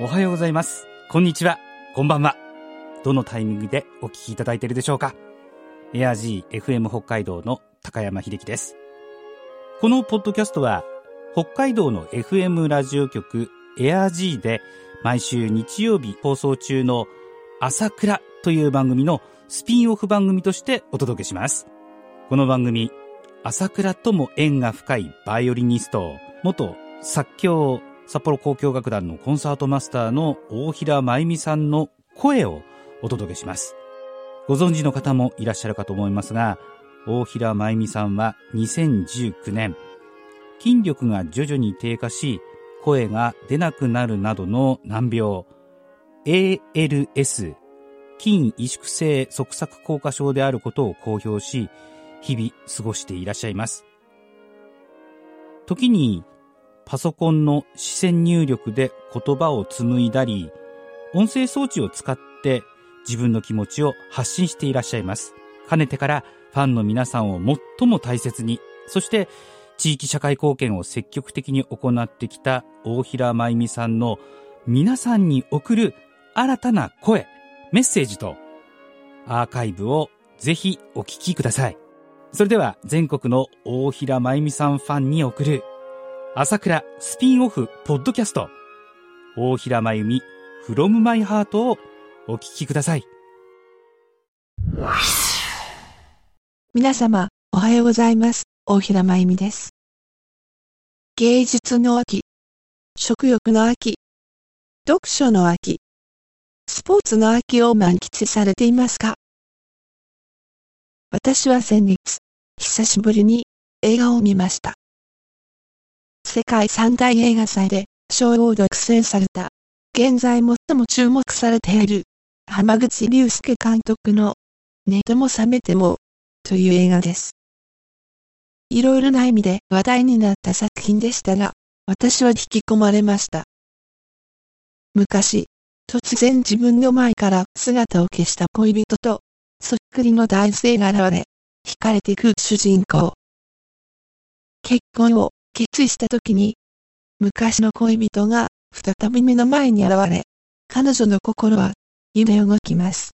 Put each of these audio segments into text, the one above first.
おはようございます。こんにちは。こんばんは。どのタイミングでお聞きいただいているでしょうかエア G FM 北海道の高山秀樹です。このポッドキャストは北海道の FM ラジオ局エア G で毎週日曜日放送中の朝倉という番組のスピンオフ番組としてお届けします。この番組、朝倉とも縁が深いバイオリニスト、元作協札幌交響楽団のコンサートマスターの大平真由美さんの声をお届けします。ご存知の方もいらっしゃるかと思いますが、大平真由美さんは2019年、筋力が徐々に低下し、声が出なくなるなどの難病、ALS、筋萎縮性側索硬化症であることを公表し、日々過ごしていらっしゃいます。時にパソコンの視線入力で言葉を紡いだり、音声装置を使って自分の気持ちを発信していらっしゃいます。かねてからファンの皆さんを最も大切に、そして地域社会貢献を積極的に行ってきた大平真由美さんの皆さんに送る新たな声、メッセージとアーカイブをぜひお聞きください。それでは全国の大平真由美さんファンに送る朝倉スピンオフポッドキャスト大平真由美 from my heart をお聞きください。皆様、おはようございます。大平真由美です。芸術の秋、食欲の秋、読書の秋、スポーツの秋を満喫されていますか？私は先月、久しぶりに映画を見ました。世界三大映画祭で賞を独占された、現在最も注目されている、浜口竜介監督の、寝ても覚めても、という映画です。いろいろな意味で話題になった作品でしたが、私は引き込まれました。昔、突然自分の前から姿を消した恋人と、そっくりの男性が現れ、惹かれていく主人公。結婚を決意した時に、昔の恋人が再び目の前に現れ、彼女の心は揺れ動きます。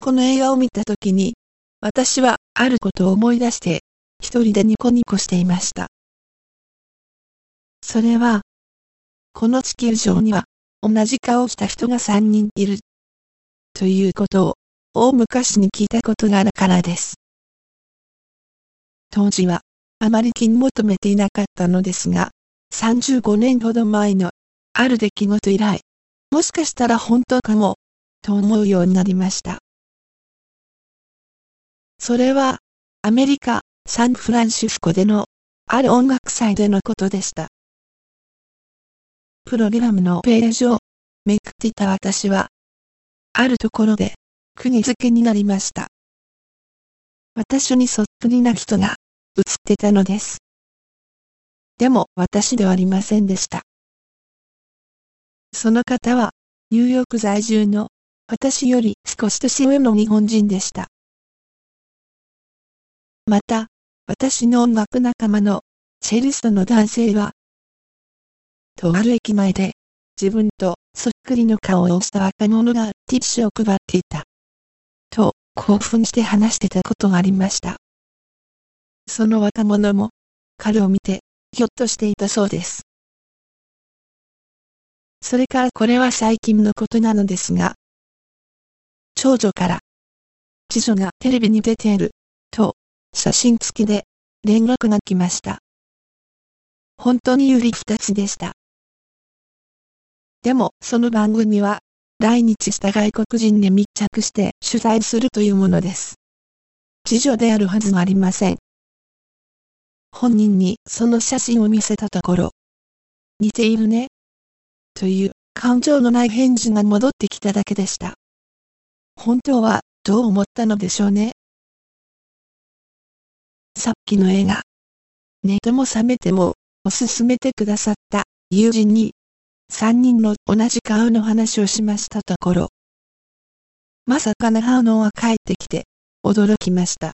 この映画を見た時に、私はあることを思い出して、一人でニコニコしていました。それは、この地球上には、同じ顔をした人が三人いる。ということを、大昔に聞いたことがあるからです。当時は、あまり気に求めていなかったのですが、35年ほど前の、ある出来事以来、もしかしたら本当かも、と思うようになりました。それは、アメリカ、サンフランシスコでの、ある音楽祭でのことでした。プログラムのページをめくっていた私は、あるところで、釘付けになりました。私にそっくりな人が映ってたのです。でも私ではありませんでした。その方は、ニューヨーク在住の私より少し年上の日本人でした。また、私の音楽仲間のチェリストの男性は、とある駅前で自分とそっくりの顔をした若者がティッシュを配っていた。と興奮して話してたことがありました。その若者も彼を見てひょっとしていたそうです。それからこれは最近のことなのですが、長女から、次女がテレビに出ている、と、写真付きで、連絡が来ました。本当に有利二つでした。でも、その番組は、来日した外国人に密着して取材するというものです。次女であるはずはありません。本人にその写真を見せたところ、似ているね。という感情のない返事が戻ってきただけでした。本当はどう思ったのでしょうね。さっきの映画、寝ても覚めてもおすすめてくださった友人に三人の同じ顔の話をしましたところ、まさかな反応が返ってきて驚きました。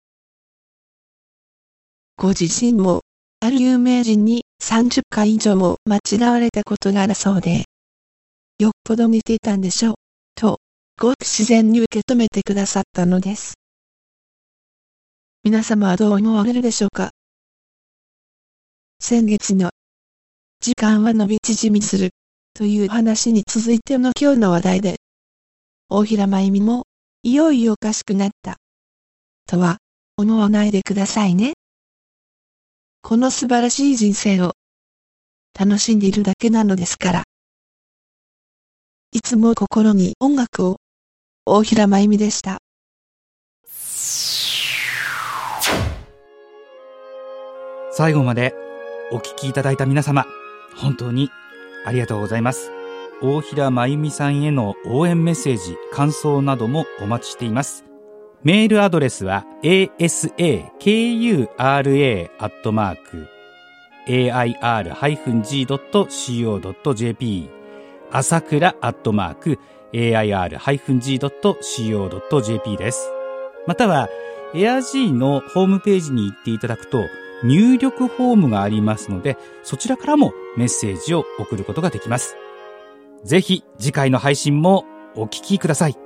ご自身もある有名人に30回以上も間違われたことがあるそうで、よっぽど似ていたんでしょう、と、ごく自然に受け止めてくださったのです。皆様はどう思われるでしょうか先月の時間は伸び縮みするという話に続いての今日の話題で、大平真由美もいよいよおかしくなったとは思わないでくださいね。この素晴らしい人生を楽しんでいるだけなのですから。いつも心に音楽を大平真由美でした。最後までお聞きいただいた皆様、本当にありがとうございます。大平真由美さんへの応援メッセージ、感想などもお待ちしています。メールアドレスは asakura.air-g.co.jp 朝倉 air-g.co.jp です。または、エア G のホームページに行っていただくと、入力フォームがありますので、そちらからもメッセージを送ることができます。ぜひ次回の配信もお聞きください。